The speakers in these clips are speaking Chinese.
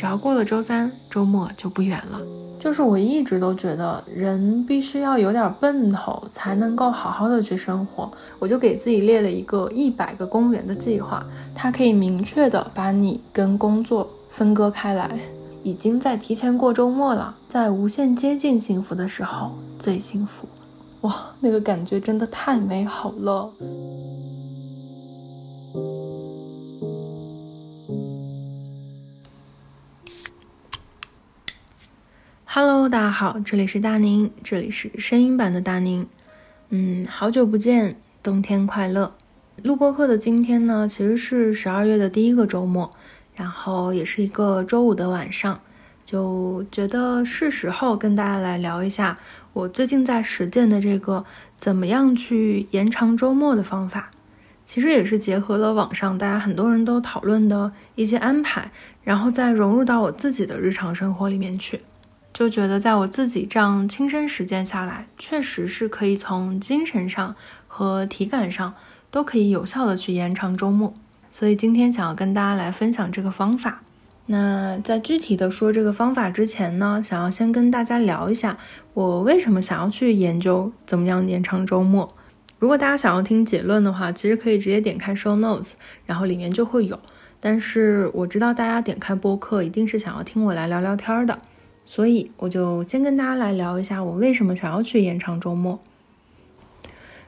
只要过了周三，周末就不远了。就是我一直都觉得人必须要有点奔头，才能够好好的去生活。我就给自己列了一个一百个公园的计划，它可以明确的把你跟工作分割开来。已经在提前过周末了，在无限接近幸福的时候最幸福。哇，那个感觉真的太美好了。Hello，大家好，这里是大宁，这里是声音版的大宁。嗯，好久不见，冬天快乐。录播课的今天呢，其实是十二月的第一个周末，然后也是一个周五的晚上，就觉得是时候跟大家来聊一下我最近在实践的这个怎么样去延长周末的方法。其实也是结合了网上大家很多人都讨论的一些安排，然后再融入到我自己的日常生活里面去。就觉得在我自己这样亲身实践下来，确实是可以从精神上和体感上都可以有效的去延长周末。所以今天想要跟大家来分享这个方法。那在具体的说这个方法之前呢，想要先跟大家聊一下我为什么想要去研究怎么样延长周末。如果大家想要听结论的话，其实可以直接点开 show notes，然后里面就会有。但是我知道大家点开播客一定是想要听我来聊聊天的。所以我就先跟大家来聊一下，我为什么想要去延长周末。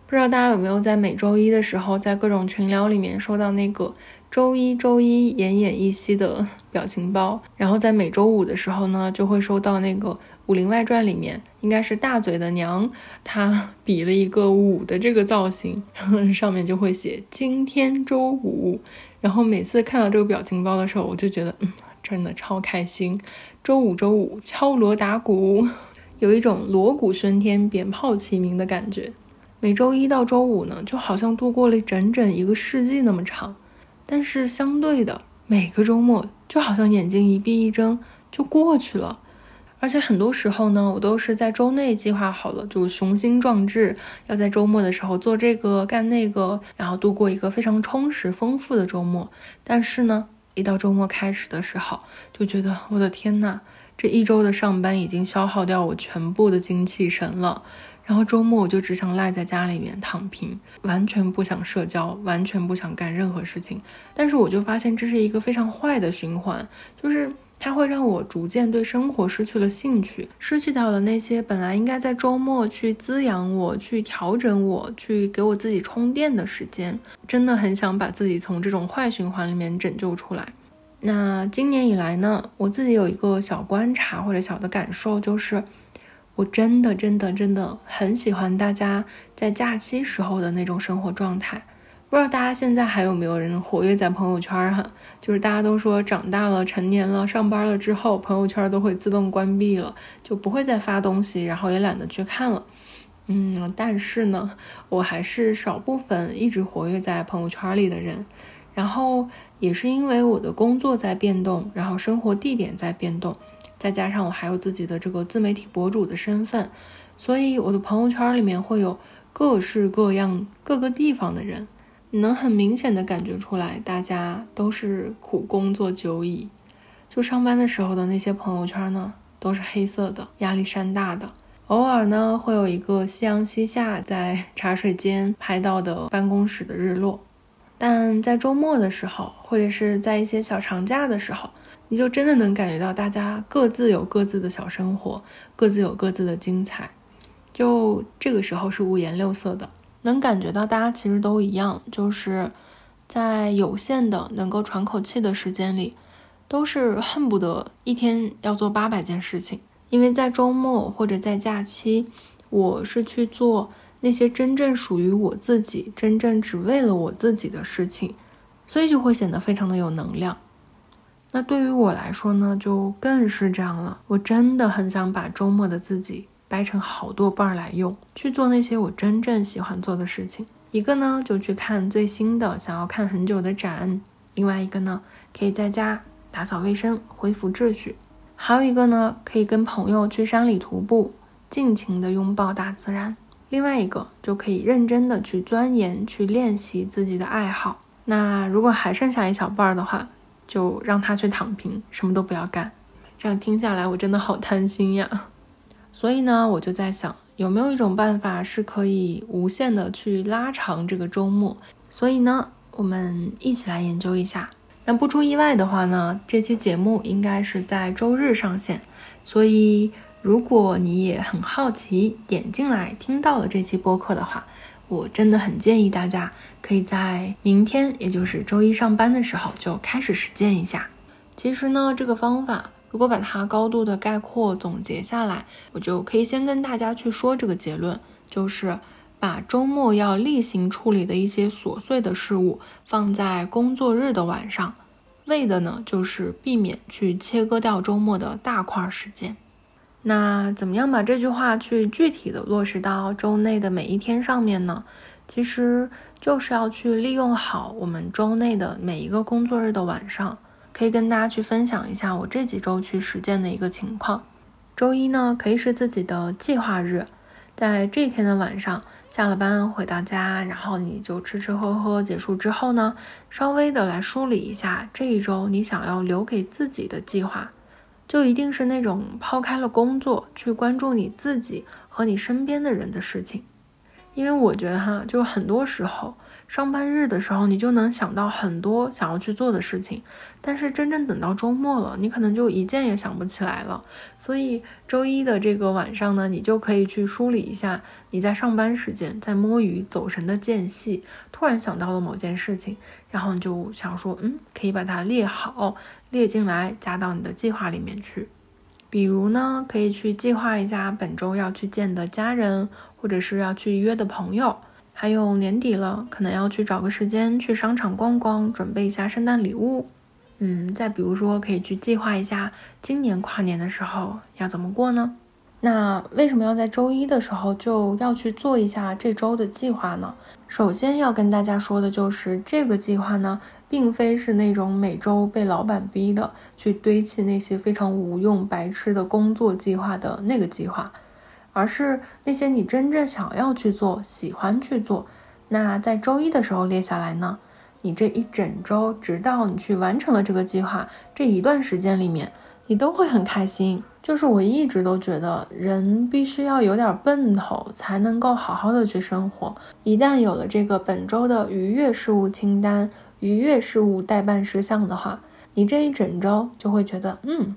不知道大家有没有在每周一的时候，在各种群聊里面收到那个周一周一奄奄一息的表情包，然后在每周五的时候呢，就会收到那个《武林外传》里面应该是大嘴的娘，她比了一个五的这个造型，上面就会写今天周五。然后每次看到这个表情包的时候，我就觉得，嗯。真的超开心！周五周五敲锣打鼓，有一种锣鼓喧天、鞭炮齐鸣的感觉。每周一到周五呢，就好像度过了整整一个世纪那么长。但是相对的，每个周末就好像眼睛一闭一睁就过去了。而且很多时候呢，我都是在周内计划好了，就雄心壮志，要在周末的时候做这个干那个，然后度过一个非常充实丰富的周末。但是呢，一到周末开始的时候，就觉得我的天呐，这一周的上班已经消耗掉我全部的精气神了。然后周末我就只想赖在家里面躺平，完全不想社交，完全不想干任何事情。但是我就发现这是一个非常坏的循环，就是它会让我逐渐对生活失去了兴趣，失去掉了那些本来应该在周末去滋养我、去调整我、去给我自己充电的时间。真的很想把自己从这种坏循环里面拯救出来。那今年以来呢，我自己有一个小观察或者小的感受，就是。我真的真的真的很喜欢大家在假期时候的那种生活状态。不知道大家现在还有没有人活跃在朋友圈哈？就是大家都说长大了、成年了、上班了之后，朋友圈都会自动关闭了，就不会再发东西，然后也懒得去看了。嗯，但是呢，我还是少部分一直活跃在朋友圈里的人。然后也是因为我的工作在变动，然后生活地点在变动。再加上我还有自己的这个自媒体博主的身份，所以我的朋友圈里面会有各式各样各个地方的人，你能很明显的感觉出来，大家都是苦工作久矣。就上班的时候的那些朋友圈呢，都是黑色的，压力山大的。偶尔呢，会有一个夕阳西下，在茶水间拍到的办公室的日落。但在周末的时候，或者是在一些小长假的时候。你就真的能感觉到大家各自有各自的小生活，各自有各自的精彩。就这个时候是五颜六色的，能感觉到大家其实都一样，就是在有限的能够喘口气的时间里，都是恨不得一天要做八百件事情。因为在周末或者在假期，我是去做那些真正属于我自己、真正只为了我自己的事情，所以就会显得非常的有能量。那对于我来说呢，就更是这样了。我真的很想把周末的自己掰成好多半儿来用，去做那些我真正喜欢做的事情。一个呢，就去看最新的想要看很久的展；另外一个呢，可以在家打扫卫生，恢复秩序；还有一个呢，可以跟朋友去山里徒步，尽情的拥抱大自然；另外一个就可以认真的去钻研、去练习自己的爱好。那如果还剩下一小半儿的话，就让他去躺平，什么都不要干。这样听下来，我真的好贪心呀。所以呢，我就在想，有没有一种办法是可以无限的去拉长这个周末？所以呢，我们一起来研究一下。那不出意外的话呢，这期节目应该是在周日上线。所以，如果你也很好奇，点进来听到了这期播客的话，我真的很建议大家可以在明天，也就是周一上班的时候就开始实践一下。其实呢，这个方法。如果把它高度的概括总结下来，我就可以先跟大家去说这个结论，就是把周末要例行处理的一些琐碎的事物放在工作日的晚上，为的呢就是避免去切割掉周末的大块时间。那怎么样把这句话去具体的落实到周内的每一天上面呢？其实就是要去利用好我们周内的每一个工作日的晚上。可以跟大家去分享一下我这几周去实践的一个情况。周一呢，可以是自己的计划日，在这一天的晚上，下了班回到家，然后你就吃吃喝喝结束之后呢，稍微的来梳理一下这一周你想要留给自己的计划，就一定是那种抛开了工作，去关注你自己和你身边的人的事情。因为我觉得哈，就很多时候上班日的时候，你就能想到很多想要去做的事情，但是真正等到周末了，你可能就一件也想不起来了。所以周一的这个晚上呢，你就可以去梳理一下你在上班时间在摸鱼走神的间隙，突然想到了某件事情，然后你就想说，嗯，可以把它列好，列进来，加到你的计划里面去。比如呢，可以去计划一下本周要去见的家人。或者是要去约的朋友，还有年底了，可能要去找个时间去商场逛逛，准备一下圣诞礼物。嗯，再比如说，可以去计划一下今年跨年的时候要怎么过呢？那为什么要在周一的时候就要去做一下这周的计划呢？首先要跟大家说的就是，这个计划呢，并非是那种每周被老板逼的去堆砌那些非常无用、白痴的工作计划的那个计划。而是那些你真正想要去做、喜欢去做，那在周一的时候列下来呢？你这一整周，直到你去完成了这个计划这一段时间里面，你都会很开心。就是我一直都觉得，人必须要有点奔头，才能够好好的去生活。一旦有了这个本周的愉悦事务清单、愉悦事务待办事项的话，你这一整周就会觉得，嗯，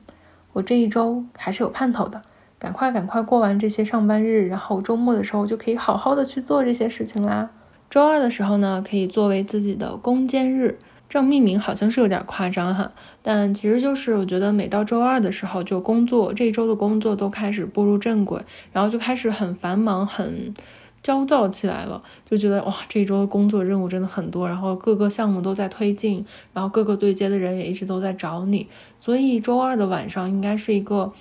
我这一周还是有盼头的。赶快赶快过完这些上班日，然后周末的时候就可以好好的去做这些事情啦。周二的时候呢，可以作为自己的攻坚日，这样命名好像是有点夸张哈，但其实就是我觉得每到周二的时候，就工作这一周的工作都开始步入正轨，然后就开始很繁忙、很焦躁起来了，就觉得哇，这一周的工作任务真的很多，然后各个项目都在推进，然后各个对接的人也一直都在找你，所以周二的晚上应该是一个。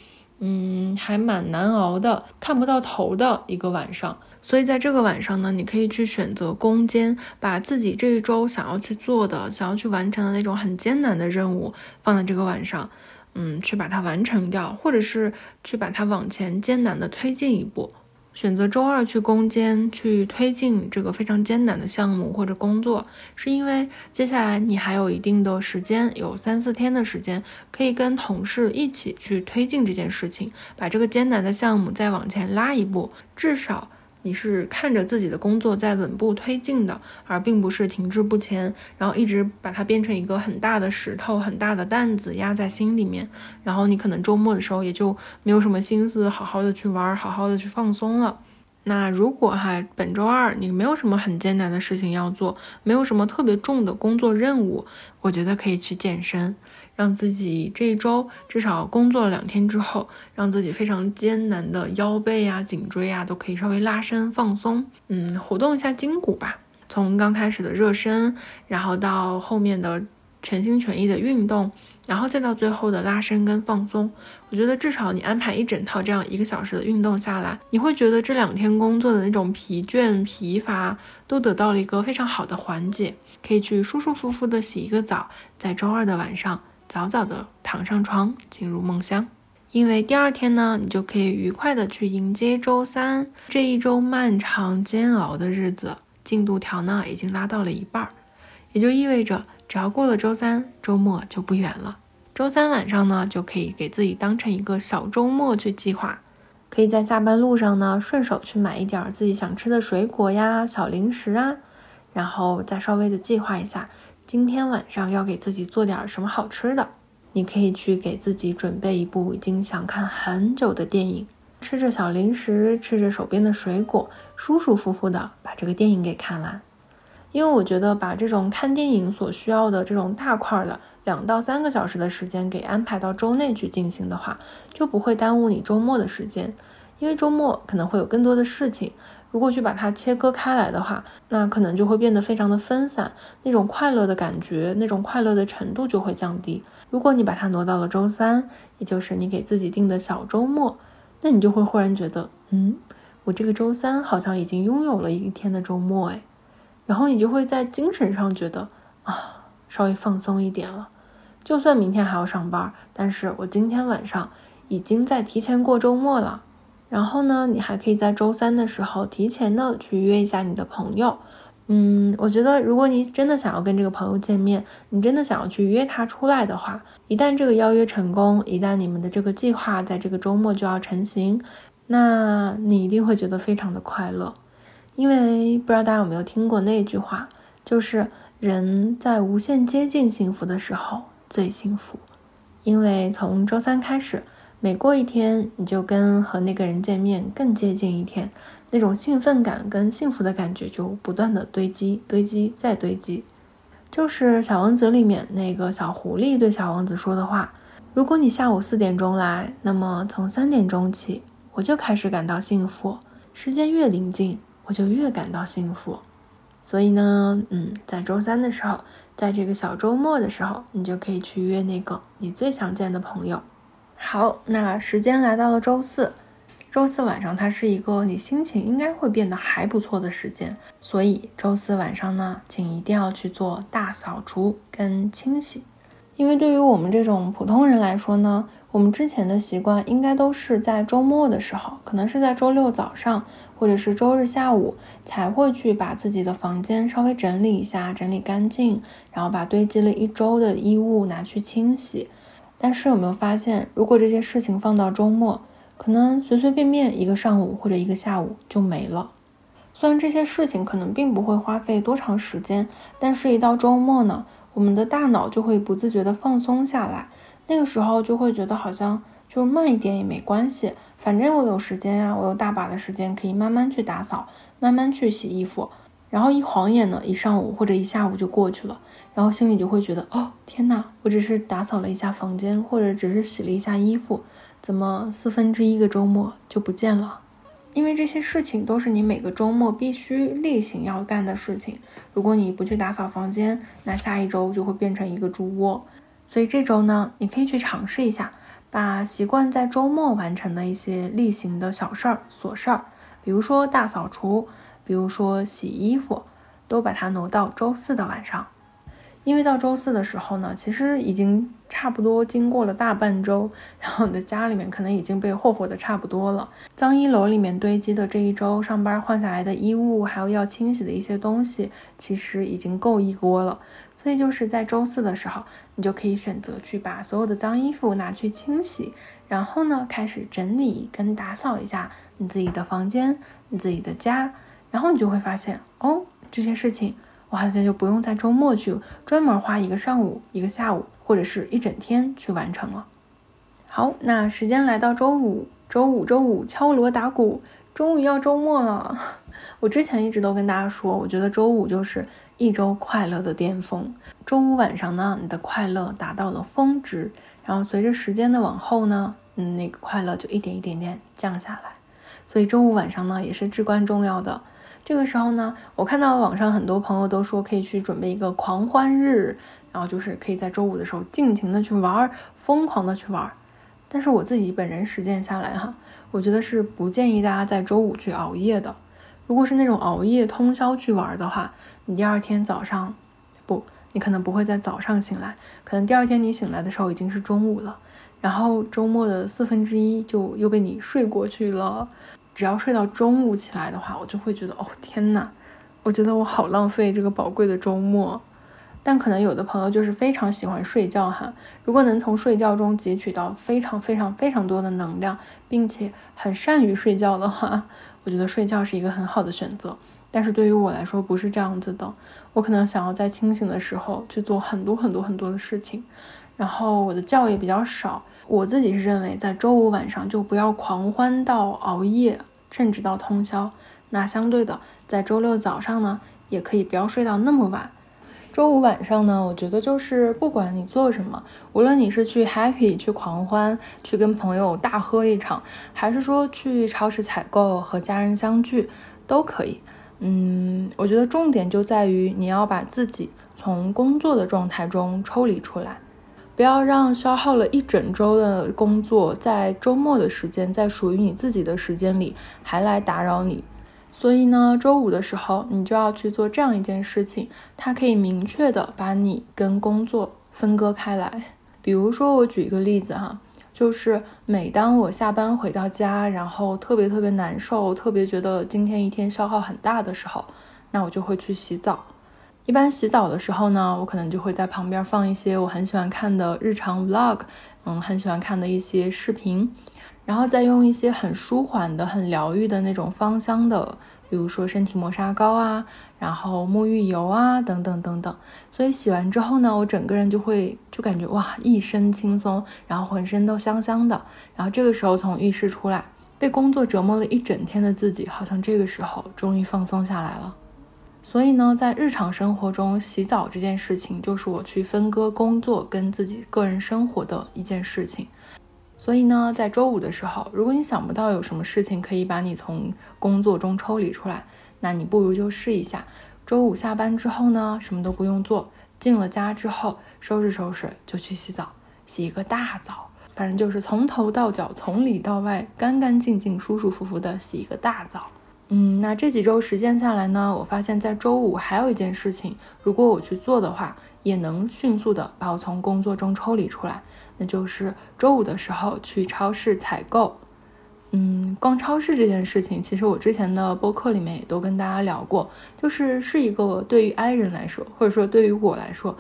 嗯，还蛮难熬的，看不到头的一个晚上。所以在这个晚上呢，你可以去选择攻坚，把自己这一周想要去做的、想要去完成的那种很艰难的任务放在这个晚上，嗯，去把它完成掉，或者是去把它往前艰难的推进一步。选择周二去攻坚，去推进这个非常艰难的项目或者工作，是因为接下来你还有一定的时间，有三四天的时间，可以跟同事一起去推进这件事情，把这个艰难的项目再往前拉一步，至少。你是看着自己的工作在稳步推进的，而并不是停滞不前，然后一直把它变成一个很大的石头、很大的担子压在心里面。然后你可能周末的时候也就没有什么心思好好的去玩，好好的去放松了。那如果哈本周二你没有什么很艰难的事情要做，没有什么特别重的工作任务，我觉得可以去健身。让自己这一周至少工作了两天之后，让自己非常艰难的腰背啊、颈椎啊都可以稍微拉伸放松，嗯，活动一下筋骨吧。从刚开始的热身，然后到后面的全心全意的运动，然后再到最后的拉伸跟放松。我觉得至少你安排一整套这样一个小时的运动下来，你会觉得这两天工作的那种疲倦疲乏都得到了一个非常好的缓解，可以去舒舒服服的洗一个澡，在周二的晚上。早早的躺上床，进入梦乡，因为第二天呢，你就可以愉快的去迎接周三这一周漫长煎熬的日子。进度条呢已经拉到了一半儿，也就意味着只要过了周三，周末就不远了。周三晚上呢，就可以给自己当成一个小周末去计划，可以在下班路上呢，顺手去买一点自己想吃的水果呀、小零食啊，然后再稍微的计划一下，今天晚上要给自己做点什么好吃的。你可以去给自己准备一部已经想看很久的电影，吃着小零食，吃着手边的水果，舒舒服服的把这个电影给看完。因为我觉得把这种看电影所需要的这种大块的两到三个小时的时间给安排到周内去进行的话，就不会耽误你周末的时间。因为周末可能会有更多的事情，如果去把它切割开来的话，那可能就会变得非常的分散，那种快乐的感觉，那种快乐的程度就会降低。如果你把它挪到了周三，也就是你给自己定的小周末，那你就会忽然觉得，嗯，我这个周三好像已经拥有了一天的周末，哎。然后你就会在精神上觉得啊，稍微放松一点了。就算明天还要上班，但是我今天晚上已经在提前过周末了。然后呢，你还可以在周三的时候提前的去约一下你的朋友。嗯，我觉得如果你真的想要跟这个朋友见面，你真的想要去约他出来的话，一旦这个邀约成功，一旦你们的这个计划在这个周末就要成型，那你一定会觉得非常的快乐。因为不知道大家有没有听过那句话，就是人在无限接近幸福的时候最幸福。因为从周三开始，每过一天，你就跟和那个人见面更接近一天，那种兴奋感跟幸福的感觉就不断的堆积、堆积再堆积。就是《小王子》里面那个小狐狸对小王子说的话：“如果你下午四点钟来，那么从三点钟起，我就开始感到幸福。时间越临近。”我就越感到幸福，所以呢，嗯，在周三的时候，在这个小周末的时候，你就可以去约那个你最想见的朋友。好，那时间来到了周四，周四晚上它是一个你心情应该会变得还不错的时间，所以周四晚上呢，请一定要去做大扫除跟清洗，因为对于我们这种普通人来说呢。我们之前的习惯应该都是在周末的时候，可能是在周六早上或者是周日下午才会去把自己的房间稍微整理一下，整理干净，然后把堆积了一周的衣物拿去清洗。但是有没有发现，如果这些事情放到周末，可能随随便便一个上午或者一个下午就没了。虽然这些事情可能并不会花费多长时间，但是一到周末呢，我们的大脑就会不自觉地放松下来。那个时候就会觉得好像就慢一点也没关系，反正我有时间呀，我有大把的时间可以慢慢去打扫，慢慢去洗衣服，然后一晃眼呢，一上午或者一下午就过去了，然后心里就会觉得哦天哪，我只是打扫了一下房间，或者只是洗了一下衣服，怎么四分之一个周末就不见了？因为这些事情都是你每个周末必须例行要干的事情，如果你不去打扫房间，那下一周就会变成一个猪窝。所以这周呢，你可以去尝试一下，把习惯在周末完成的一些例行的小事儿、琐事儿，比如说大扫除，比如说洗衣服，都把它挪到周四的晚上。因为到周四的时候呢，其实已经差不多经过了大半周，然后你的家里面可能已经被霍霍的差不多了。脏衣篓里面堆积的这一周上班换下来的衣物，还有要清洗的一些东西，其实已经够一锅了。所以就是在周四的时候，你就可以选择去把所有的脏衣服拿去清洗，然后呢开始整理跟打扫一下你自己的房间、你自己的家，然后你就会发现哦，这些事情。我好像就不用在周末去专门花一个上午、一个下午或者是一整天去完成了。好，那时间来到周五，周五周五敲锣打鼓，终于要周末了。我之前一直都跟大家说，我觉得周五就是一周快乐的巅峰。周五晚上呢，你的快乐达到了峰值，然后随着时间的往后呢，嗯，那个快乐就一点一点点降下来。所以周五晚上呢，也是至关重要的。这个时候呢，我看到网上很多朋友都说可以去准备一个狂欢日，然后就是可以在周五的时候尽情的去玩，疯狂的去玩。但是我自己本人实践下来哈，我觉得是不建议大家在周五去熬夜的。如果是那种熬夜通宵去玩的话，你第二天早上，不，你可能不会在早上醒来，可能第二天你醒来的时候已经是中午了，然后周末的四分之一就又被你睡过去了。只要睡到中午起来的话，我就会觉得哦天哪，我觉得我好浪费这个宝贵的周末。但可能有的朋友就是非常喜欢睡觉哈。如果能从睡觉中汲取到非常非常非常多的能量，并且很善于睡觉的话，我觉得睡觉是一个很好的选择。但是对于我来说不是这样子的，我可能想要在清醒的时候去做很多很多很多的事情，然后我的觉也比较少。我自己是认为，在周五晚上就不要狂欢到熬夜，甚至到通宵。那相对的，在周六早上呢，也可以不要睡到那么晚。周五晚上呢，我觉得就是不管你做什么，无论你是去 happy 去狂欢，去跟朋友大喝一场，还是说去超市采购和家人相聚，都可以。嗯，我觉得重点就在于你要把自己从工作的状态中抽离出来，不要让消耗了一整周的工作在周末的时间，在属于你自己的时间里还来打扰你。所以呢，周五的时候，你就要去做这样一件事情，它可以明确的把你跟工作分割开来。比如说，我举一个例子哈，就是每当我下班回到家，然后特别特别难受，特别觉得今天一天消耗很大的时候，那我就会去洗澡。一般洗澡的时候呢，我可能就会在旁边放一些我很喜欢看的日常 vlog，嗯，很喜欢看的一些视频。然后再用一些很舒缓的、很疗愈的那种芳香的，比如说身体磨砂膏啊，然后沐浴油啊，等等等等。所以洗完之后呢，我整个人就会就感觉哇，一身轻松，然后浑身都香香的。然后这个时候从浴室出来，被工作折磨了一整天的自己，好像这个时候终于放松下来了。所以呢，在日常生活中，洗澡这件事情就是我去分割工作跟自己个人生活的一件事情。所以呢，在周五的时候，如果你想不到有什么事情可以把你从工作中抽离出来，那你不如就试一下，周五下班之后呢，什么都不用做，进了家之后收拾收拾就去洗澡，洗一个大澡，反正就是从头到脚，从里到外，干干净净、舒舒服服的洗一个大澡。嗯，那这几周实践下来呢，我发现，在周五还有一件事情，如果我去做的话，也能迅速的把我从工作中抽离出来。那就是周五的时候去超市采购，嗯，逛超市这件事情，其实我之前的播客里面也都跟大家聊过，就是是一个对于 I 人来说，或者说对于我来说，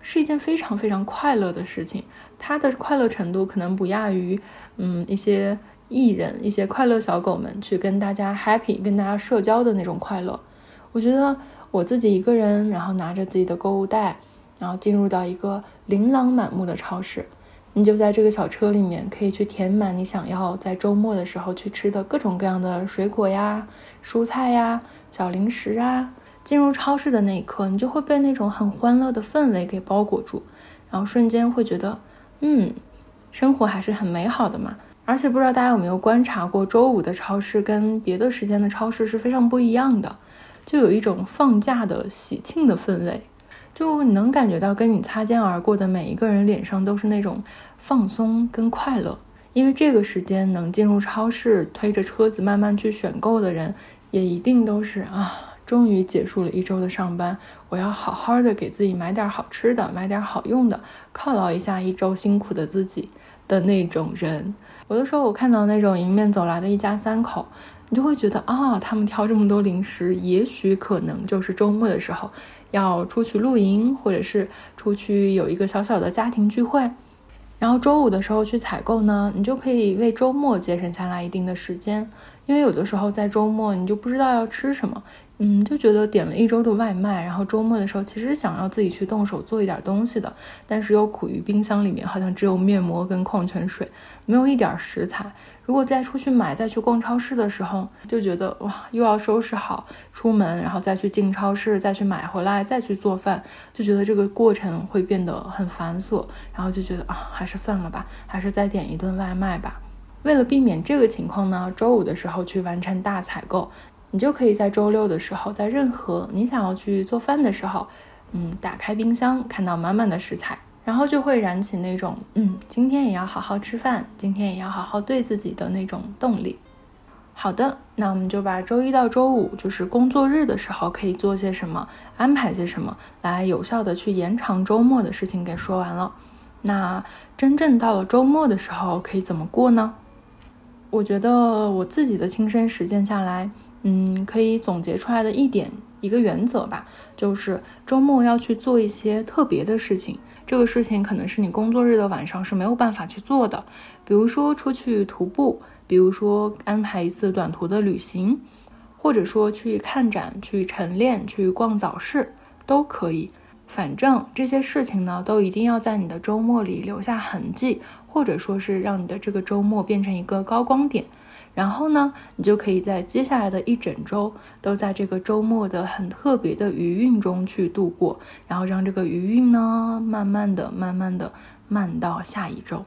是一件非常非常快乐的事情。它的快乐程度可能不亚于，嗯，一些艺人、一些快乐小狗们去跟大家 happy、跟大家社交的那种快乐。我觉得我自己一个人，然后拿着自己的购物袋，然后进入到一个琳琅满目的超市。你就在这个小车里面，可以去填满你想要在周末的时候去吃的各种各样的水果呀、蔬菜呀、小零食啊。进入超市的那一刻，你就会被那种很欢乐的氛围给包裹住，然后瞬间会觉得，嗯，生活还是很美好的嘛。而且不知道大家有没有观察过，周五的超市跟别的时间的超市是非常不一样的，就有一种放假的喜庆的氛围。就你能感觉到，跟你擦肩而过的每一个人脸上都是那种放松跟快乐，因为这个时间能进入超市推着车子慢慢去选购的人，也一定都是啊，终于结束了一周的上班，我要好好的给自己买点好吃的，买点好用的，犒劳一下一周辛苦的自己的那种人。有的时候我看到那种迎面走来的一家三口。你就会觉得啊，他们挑这么多零食，也许可能就是周末的时候要出去露营，或者是出去有一个小小的家庭聚会。然后周五的时候去采购呢，你就可以为周末节省下来一定的时间，因为有的时候在周末你就不知道要吃什么。嗯，就觉得点了一周的外卖，然后周末的时候其实想要自己去动手做一点东西的，但是又苦于冰箱里面好像只有面膜跟矿泉水，没有一点食材。如果再出去买，再去逛超市的时候，就觉得哇，又要收拾好出门，然后再去进超市，再去买回来，再去做饭，就觉得这个过程会变得很繁琐，然后就觉得啊，还是算了吧，还是再点一顿外卖吧。为了避免这个情况呢，周五的时候去完成大采购。你就可以在周六的时候，在任何你想要去做饭的时候，嗯，打开冰箱，看到满满的食材，然后就会燃起那种，嗯，今天也要好好吃饭，今天也要好好对自己的那种动力。好的，那我们就把周一到周五，就是工作日的时候可以做些什么，安排些什么，来有效的去延长周末的事情给说完了。那真正到了周末的时候，可以怎么过呢？我觉得我自己的亲身实践下来。嗯，可以总结出来的一点一个原则吧，就是周末要去做一些特别的事情。这个事情可能是你工作日的晚上是没有办法去做的，比如说出去徒步，比如说安排一次短途的旅行，或者说去看展、去晨练、去逛早市都可以。反正这些事情呢，都一定要在你的周末里留下痕迹，或者说是让你的这个周末变成一个高光点。然后呢，你就可以在接下来的一整周都在这个周末的很特别的余韵中去度过，然后让这个余韵呢，慢慢的、慢慢的慢到下一周。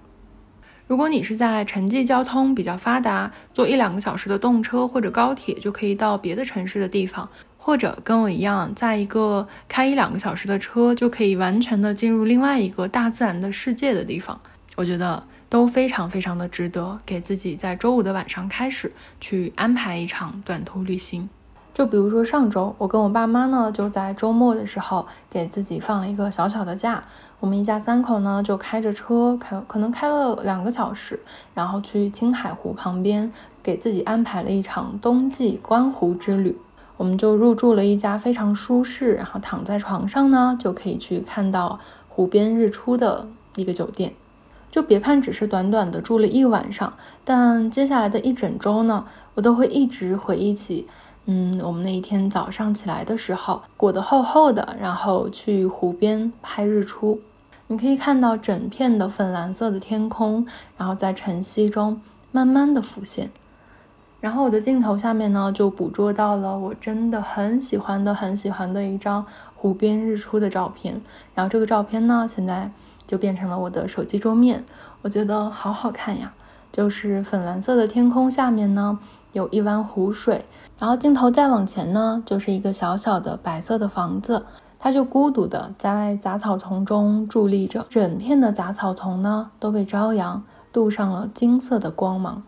如果你是在城际交通比较发达，坐一两个小时的动车或者高铁就可以到别的城市的地方，或者跟我一样，在一个开一两个小时的车就可以完全的进入另外一个大自然的世界的地方，我觉得。都非常非常的值得给自己在周五的晚上开始去安排一场短途旅行。就比如说上周，我跟我爸妈呢就在周末的时候给自己放了一个小小的假，我们一家三口呢就开着车开，可能开了两个小时，然后去青海湖旁边给自己安排了一场冬季观湖之旅。我们就入住了一家非常舒适，然后躺在床上呢就可以去看到湖边日出的一个酒店。就别看只是短短的住了一晚上，但接下来的一整周呢，我都会一直回忆起，嗯，我们那一天早上起来的时候，裹得厚厚的，然后去湖边拍日出，你可以看到整片的粉蓝色的天空，然后在晨曦中慢慢的浮现，然后我的镜头下面呢，就捕捉到了我真的很喜欢的、很喜欢的一张湖边日出的照片，然后这个照片呢，现在。就变成了我的手机桌面，我觉得好好看呀。就是粉蓝色的天空下面呢，有一湾湖水，然后镜头再往前呢，就是一个小小的白色的房子，它就孤独的在杂草丛中伫立着，整片的杂草丛呢都被朝阳镀上了金色的光芒，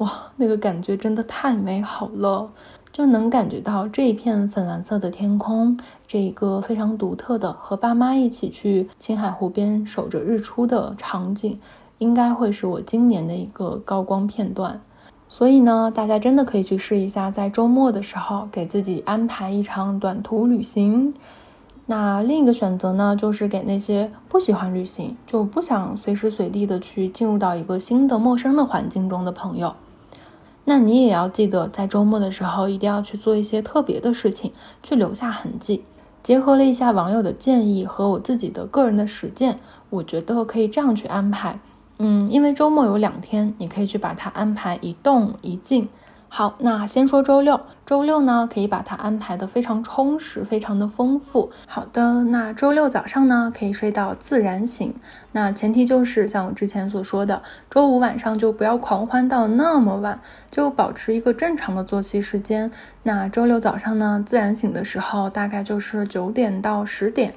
哇，那个感觉真的太美好了。就能感觉到这一片粉蓝色的天空，这一个非常独特的和爸妈一起去青海湖边守着日出的场景，应该会是我今年的一个高光片段。所以呢，大家真的可以去试一下，在周末的时候给自己安排一场短途旅行。那另一个选择呢，就是给那些不喜欢旅行，就不想随时随地的去进入到一个新的陌生的环境中的朋友。那你也要记得，在周末的时候一定要去做一些特别的事情，去留下痕迹。结合了一下网友的建议和我自己的个人的实践，我觉得可以这样去安排。嗯，因为周末有两天，你可以去把它安排一动一静。好，那先说周六。周六呢，可以把它安排的非常充实，非常的丰富。好的，那周六早上呢，可以睡到自然醒。那前提就是像我之前所说的，周五晚上就不要狂欢到那么晚，就保持一个正常的作息时间。那周六早上呢，自然醒的时候大概就是九点到十点。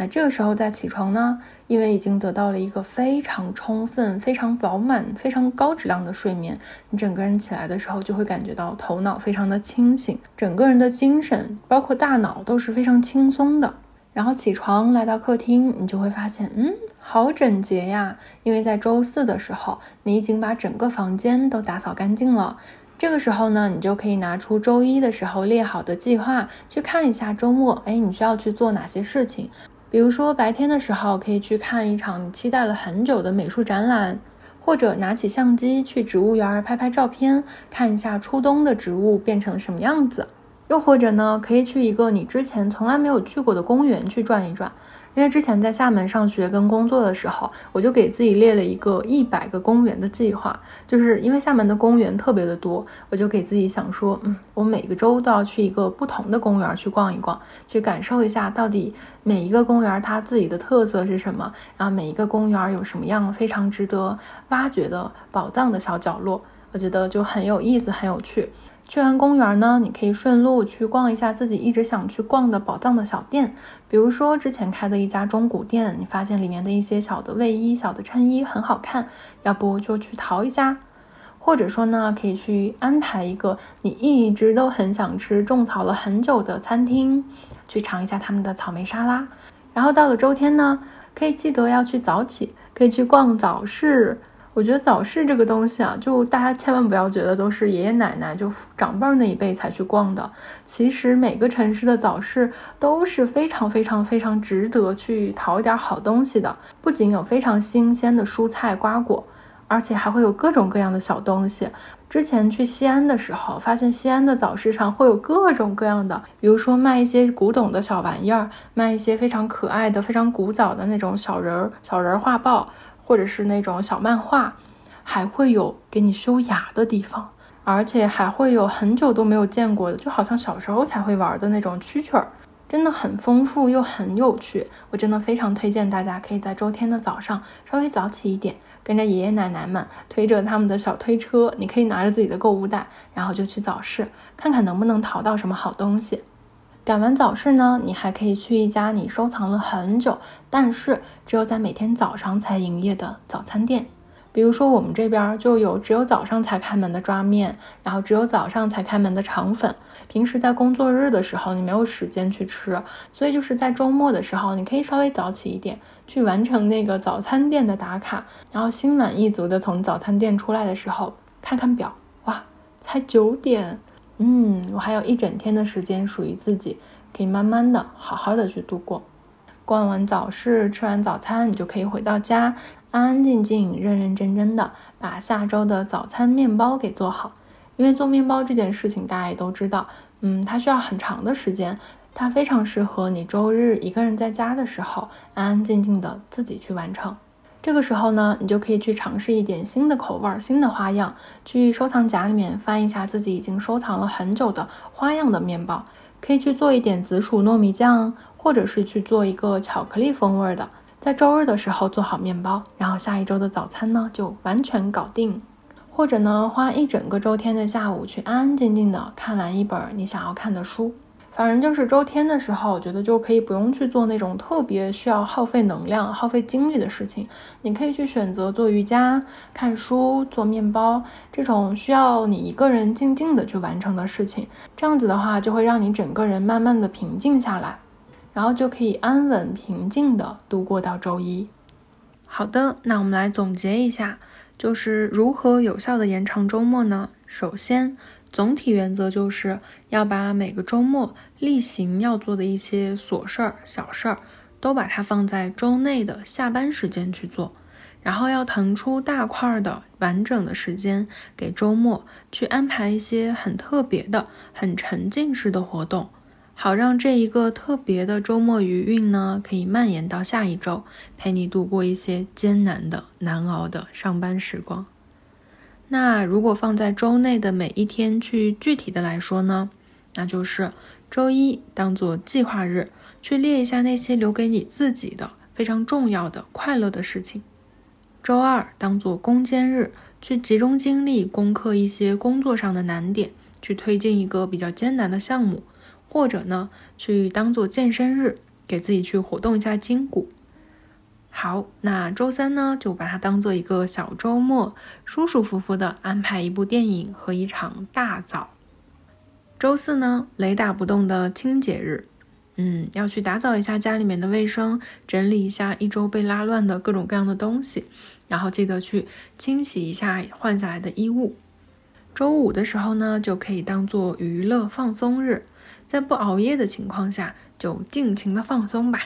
那这个时候再起床呢，因为已经得到了一个非常充分、非常饱满、非常高质量的睡眠，你整个人起来的时候就会感觉到头脑非常的清醒，整个人的精神包括大脑都是非常轻松的。然后起床来到客厅，你就会发现，嗯，好整洁呀，因为在周四的时候你已经把整个房间都打扫干净了。这个时候呢，你就可以拿出周一的时候列好的计划去看一下周末，哎，你需要去做哪些事情。比如说白天的时候，可以去看一场你期待了很久的美术展览，或者拿起相机去植物园拍拍照片，看一下初冬的植物变成什么样子。又或者呢，可以去一个你之前从来没有去过的公园去转一转。因为之前在厦门上学跟工作的时候，我就给自己列了一个一百个公园的计划。就是因为厦门的公园特别的多，我就给自己想说，嗯，我每个周都要去一个不同的公园去逛一逛，去感受一下到底每一个公园它自己的特色是什么，然后每一个公园有什么样非常值得挖掘的宝藏的小角落，我觉得就很有意思，很有趣。去完公园呢，你可以顺路去逛一下自己一直想去逛的宝藏的小店，比如说之前开的一家中古店，你发现里面的一些小的卫衣、小的衬衣很好看，要不就去淘一下。或者说呢，可以去安排一个你一直都很想吃、种草了很久的餐厅，去尝一下他们的草莓沙拉。然后到了周天呢，可以记得要去早起，可以去逛早市。我觉得早市这个东西啊，就大家千万不要觉得都是爷爷奶奶就长辈那一辈才去逛的。其实每个城市的早市都是非常非常非常值得去淘一点好东西的。不仅有非常新鲜的蔬菜瓜果，而且还会有各种各样的小东西。之前去西安的时候，发现西安的早市上会有各种各样的，比如说卖一些古董的小玩意儿，卖一些非常可爱的、非常古早的那种小人儿、小人儿画报。或者是那种小漫画，还会有给你修牙的地方，而且还会有很久都没有见过的，就好像小时候才会玩的那种蛐蛐儿，真的很丰富又很有趣。我真的非常推荐大家可以在周天的早上稍微早起一点，跟着爷爷奶奶们推着他们的小推车，你可以拿着自己的购物袋，然后就去早市看看能不能淘到什么好东西。赶完早市呢，你还可以去一家你收藏了很久，但是只有在每天早上才营业的早餐店。比如说我们这边就有只有早上才开门的抓面，然后只有早上才开门的肠粉。平时在工作日的时候，你没有时间去吃，所以就是在周末的时候，你可以稍微早起一点，去完成那个早餐店的打卡，然后心满意足的从早餐店出来的时候，看看表，哇，才九点。嗯，我还有一整天的时间属于自己，可以慢慢的、好好的去度过。逛完早市，吃完早餐，你就可以回到家，安安静静、认认真真的把下周的早餐面包给做好。因为做面包这件事情，大家也都知道，嗯，它需要很长的时间，它非常适合你周日一个人在家的时候，安安静静的自己去完成。这个时候呢，你就可以去尝试一点新的口味、新的花样，去收藏夹里面翻一下自己已经收藏了很久的花样的面包，可以去做一点紫薯糯米酱，或者是去做一个巧克力风味的。在周日的时候做好面包，然后下一周的早餐呢就完全搞定。或者呢，花一整个周天的下午去安安静静的看完一本你想要看的书。反正就是周天的时候，我觉得就可以不用去做那种特别需要耗费能量、耗费精力的事情。你可以去选择做瑜伽、看书、做面包这种需要你一个人静静的去完成的事情。这样子的话，就会让你整个人慢慢的平静下来，然后就可以安稳平静的度过到周一。好的，那我们来总结一下，就是如何有效的延长周末呢？首先。总体原则就是要把每个周末例行要做的一些琐事儿、小事儿，都把它放在周内的下班时间去做，然后要腾出大块的完整的时间给周末去安排一些很特别的、很沉浸式的活动，好让这一个特别的周末余韵呢，可以蔓延到下一周，陪你度过一些艰难的、难熬的上班时光。那如果放在周内的每一天去具体的来说呢，那就是周一当做计划日，去列一下那些留给你自己的非常重要的快乐的事情；周二当做攻坚日，去集中精力攻克一些工作上的难点，去推进一个比较艰难的项目，或者呢，去当做健身日，给自己去活动一下筋骨。好，那周三呢，就把它当做一个小周末，舒舒服服的安排一部电影和一场大澡。周四呢，雷打不动的清洁日，嗯，要去打扫一下家里面的卫生，整理一下一周被拉乱的各种各样的东西，然后记得去清洗一下换下来的衣物。周五的时候呢，就可以当做娱乐放松日，在不熬夜的情况下，就尽情的放松吧。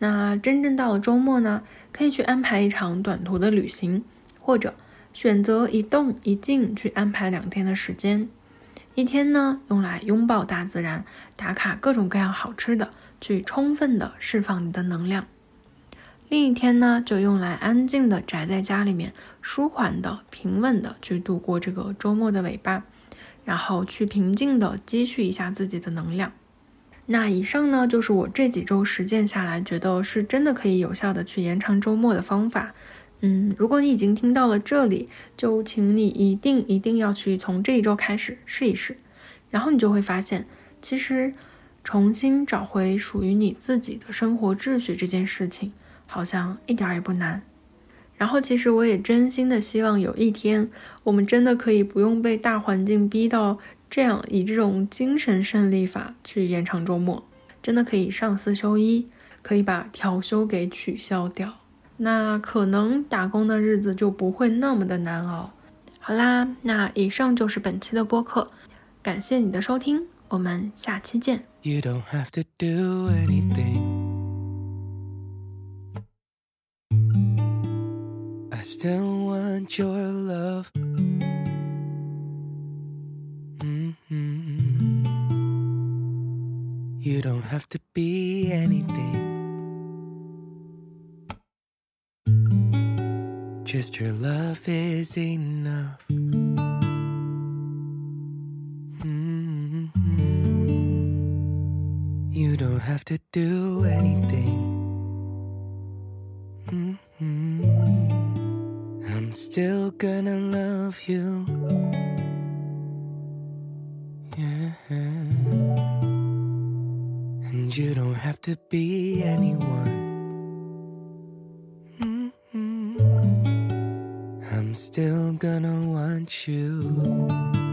那真正到了周末呢，可以去安排一场短途的旅行，或者选择一动一静去安排两天的时间。一天呢，用来拥抱大自然，打卡各种各样好吃的，去充分的释放你的能量。另一天呢，就用来安静的宅在家里面，舒缓的、平稳的去度过这个周末的尾巴，然后去平静的积蓄一下自己的能量。那以上呢，就是我这几周实践下来，觉得是真的可以有效的去延长周末的方法。嗯，如果你已经听到了这里，就请你一定一定要去从这一周开始试一试，然后你就会发现，其实重新找回属于你自己的生活秩序这件事情，好像一点也不难。然后，其实我也真心的希望有一天，我们真的可以不用被大环境逼到。这样以这种精神胜利法去延长周末，真的可以上四休一，可以把调休给取消掉。那可能打工的日子就不会那么的难熬。好啦，那以上就是本期的播客，感谢你的收听，我们下期见。You don't have to do anything. I still want your love. Mm-hmm. You don't have to be anything. Just your love is enough. Mm-hmm. You don't have to do anything. Mm-hmm. I'm still gonna love you. You don't have to be anyone. Mm-hmm. I'm still gonna want you.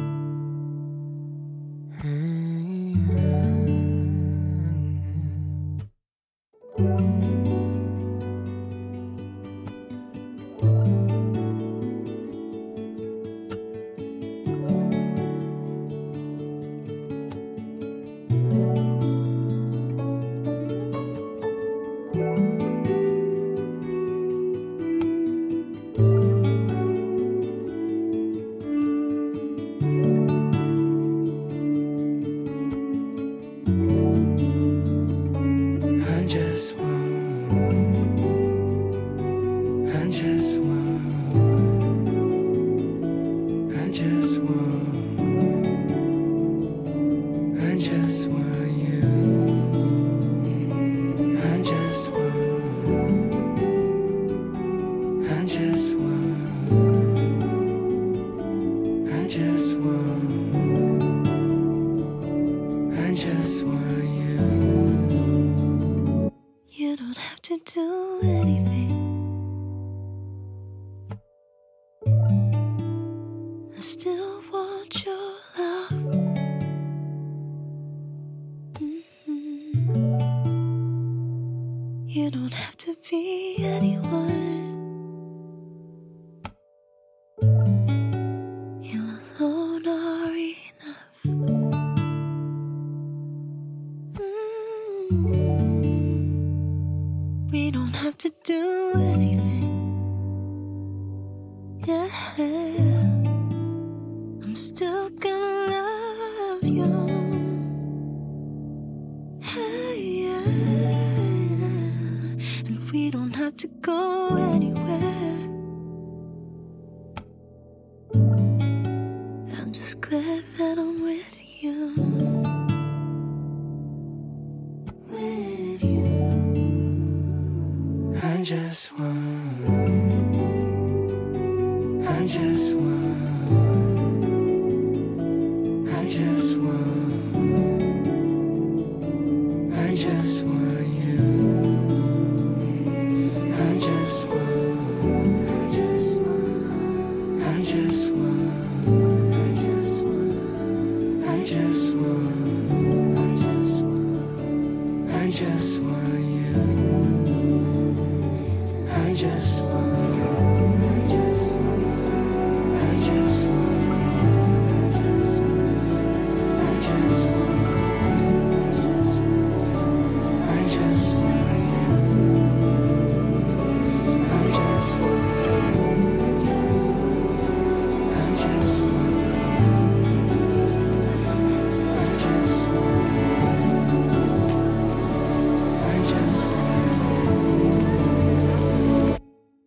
To go anywhere.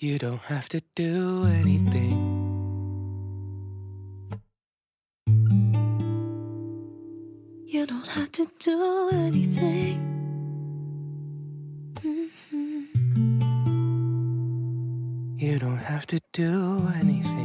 You don't have to do anything. You don't have to do anything. Mhm. You don't have to do anything.